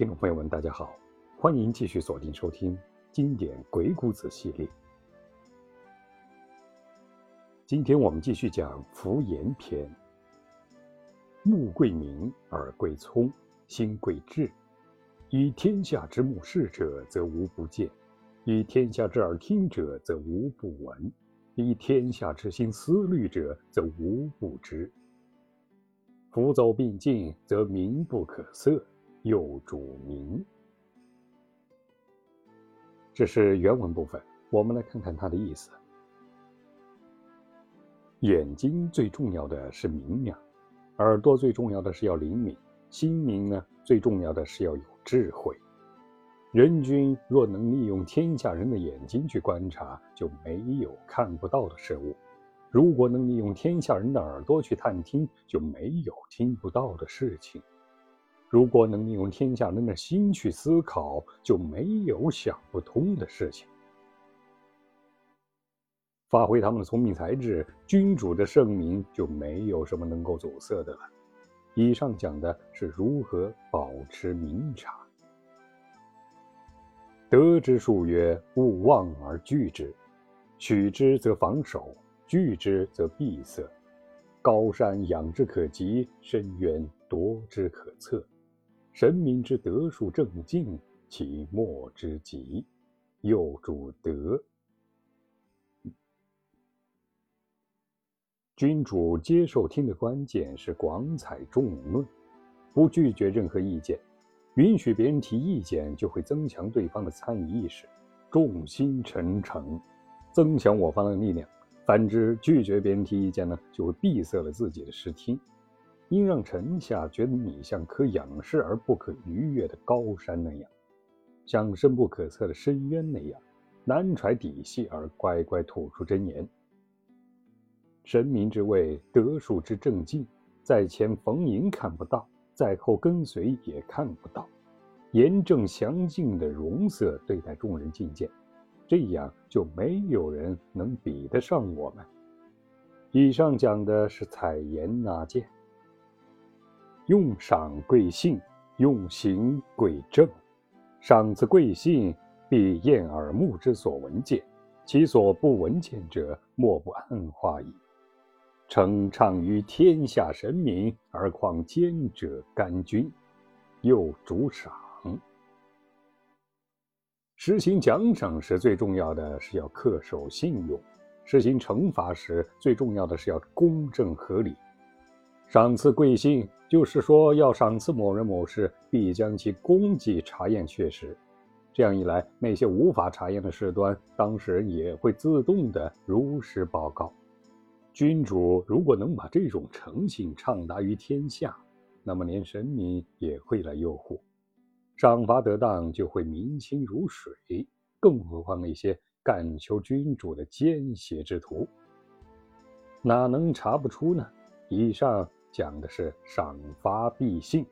听众朋友们，大家好，欢迎继续锁定收听经典鬼谷子系列。今天我们继续讲福言篇。目贵明，耳贵聪，心贵智。以天下之目视者，则无不见；以天下之耳听者，则无不闻；以天下之心思虑者，则无不知。福走并进，则民不可色。又主名，这是原文部分。我们来看看它的意思。眼睛最重要的是明亮，耳朵最重要的是要灵敏，心明呢最重要的是要有智慧。人君若能利用天下人的眼睛去观察，就没有看不到的事物；如果能利用天下人的耳朵去探听，就没有听不到的事情。如果能利用天下人的心去思考，就没有想不通的事情。发挥他们的聪明才智，君主的圣明就没有什么能够阻塞的了。以上讲的是如何保持明察。得之术曰：勿忘而惧之，取之则防守，惧之则闭塞。高山仰之可及，深渊夺之可测。神明之德数正静，其莫之极。又主德。君主接受听的关键是广采众论，不拒绝任何意见，允许别人提意见，就会增强对方的参与意识，众心成城，增强我方的力量。反之，拒绝别人提意见呢，就会闭塞了自己的视听。应让臣下觉得你像可仰视而不可逾越的高山那样，像深不可测的深渊那样，难揣底细而乖乖吐出真言。神明之位，德术之正境，在前逢迎看不到，在后跟随也看不到，严正详尽的容色对待众人觐见，这样就没有人能比得上我们。以上讲的是采言纳谏。用赏贵信，用刑贵正。赏赐贵信，必验耳目之所闻见，其所不闻见者，莫不暗化矣。称畅于天下神明，而况奸者干君？又主赏。实行奖赏时，最重要的是要恪守信用；实行惩罚时，最重要的是要公正合理。赏赐贵信，就是说要赏赐某人某事，必将其功绩查验确实。这样一来，那些无法查验的事端，当事人也会自动的如实报告。君主如果能把这种诚信畅达于天下，那么连神明也会来拥护。赏罚得当，就会民心如水。更何况那些干求君主的奸邪之徒，哪能查不出呢？以上。讲的是赏罚必信。